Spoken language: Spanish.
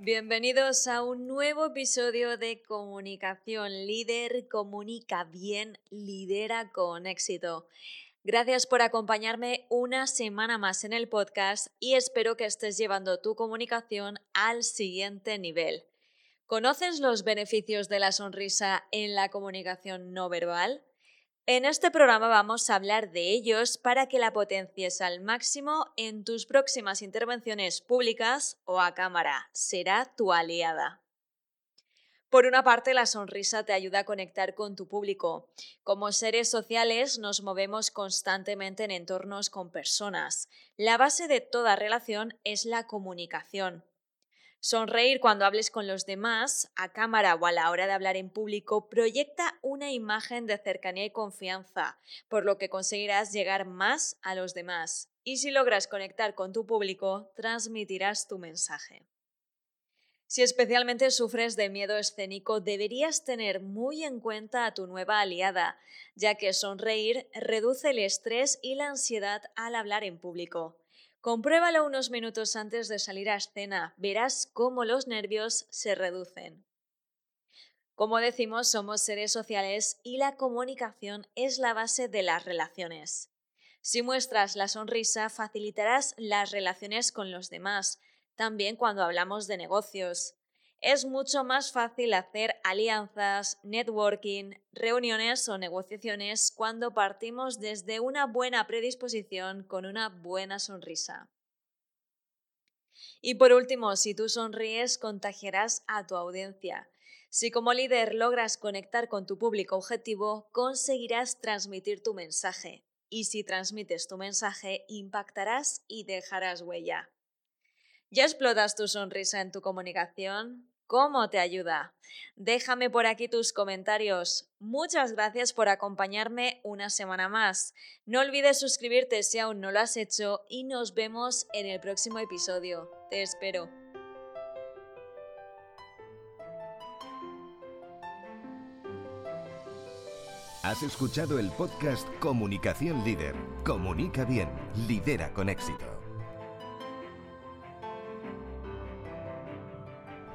Bienvenidos a un nuevo episodio de Comunicación Líder. Comunica bien, lidera con éxito. Gracias por acompañarme una semana más en el podcast y espero que estés llevando tu comunicación al siguiente nivel. ¿Conoces los beneficios de la sonrisa en la comunicación no verbal? En este programa vamos a hablar de ellos para que la potencies al máximo en tus próximas intervenciones públicas o a cámara. Será tu aliada. Por una parte, la sonrisa te ayuda a conectar con tu público. Como seres sociales nos movemos constantemente en entornos con personas. La base de toda relación es la comunicación. Sonreír cuando hables con los demás, a cámara o a la hora de hablar en público, proyecta una imagen de cercanía y confianza, por lo que conseguirás llegar más a los demás. Y si logras conectar con tu público, transmitirás tu mensaje. Si especialmente sufres de miedo escénico, deberías tener muy en cuenta a tu nueva aliada, ya que sonreír reduce el estrés y la ansiedad al hablar en público. Compruébalo unos minutos antes de salir a escena, verás cómo los nervios se reducen. Como decimos, somos seres sociales y la comunicación es la base de las relaciones. Si muestras la sonrisa, facilitarás las relaciones con los demás, también cuando hablamos de negocios es mucho más fácil hacer alianzas, networking, reuniones o negociaciones cuando partimos desde una buena predisposición con una buena sonrisa. Y por último, si tú sonríes, contagiarás a tu audiencia. Si como líder logras conectar con tu público objetivo, conseguirás transmitir tu mensaje. Y si transmites tu mensaje, impactarás y dejarás huella. ¿Ya explotas tu sonrisa en tu comunicación? ¿Cómo te ayuda? Déjame por aquí tus comentarios. Muchas gracias por acompañarme una semana más. No olvides suscribirte si aún no lo has hecho y nos vemos en el próximo episodio. Te espero. Has escuchado el podcast Comunicación Líder. Comunica bien, lidera con éxito.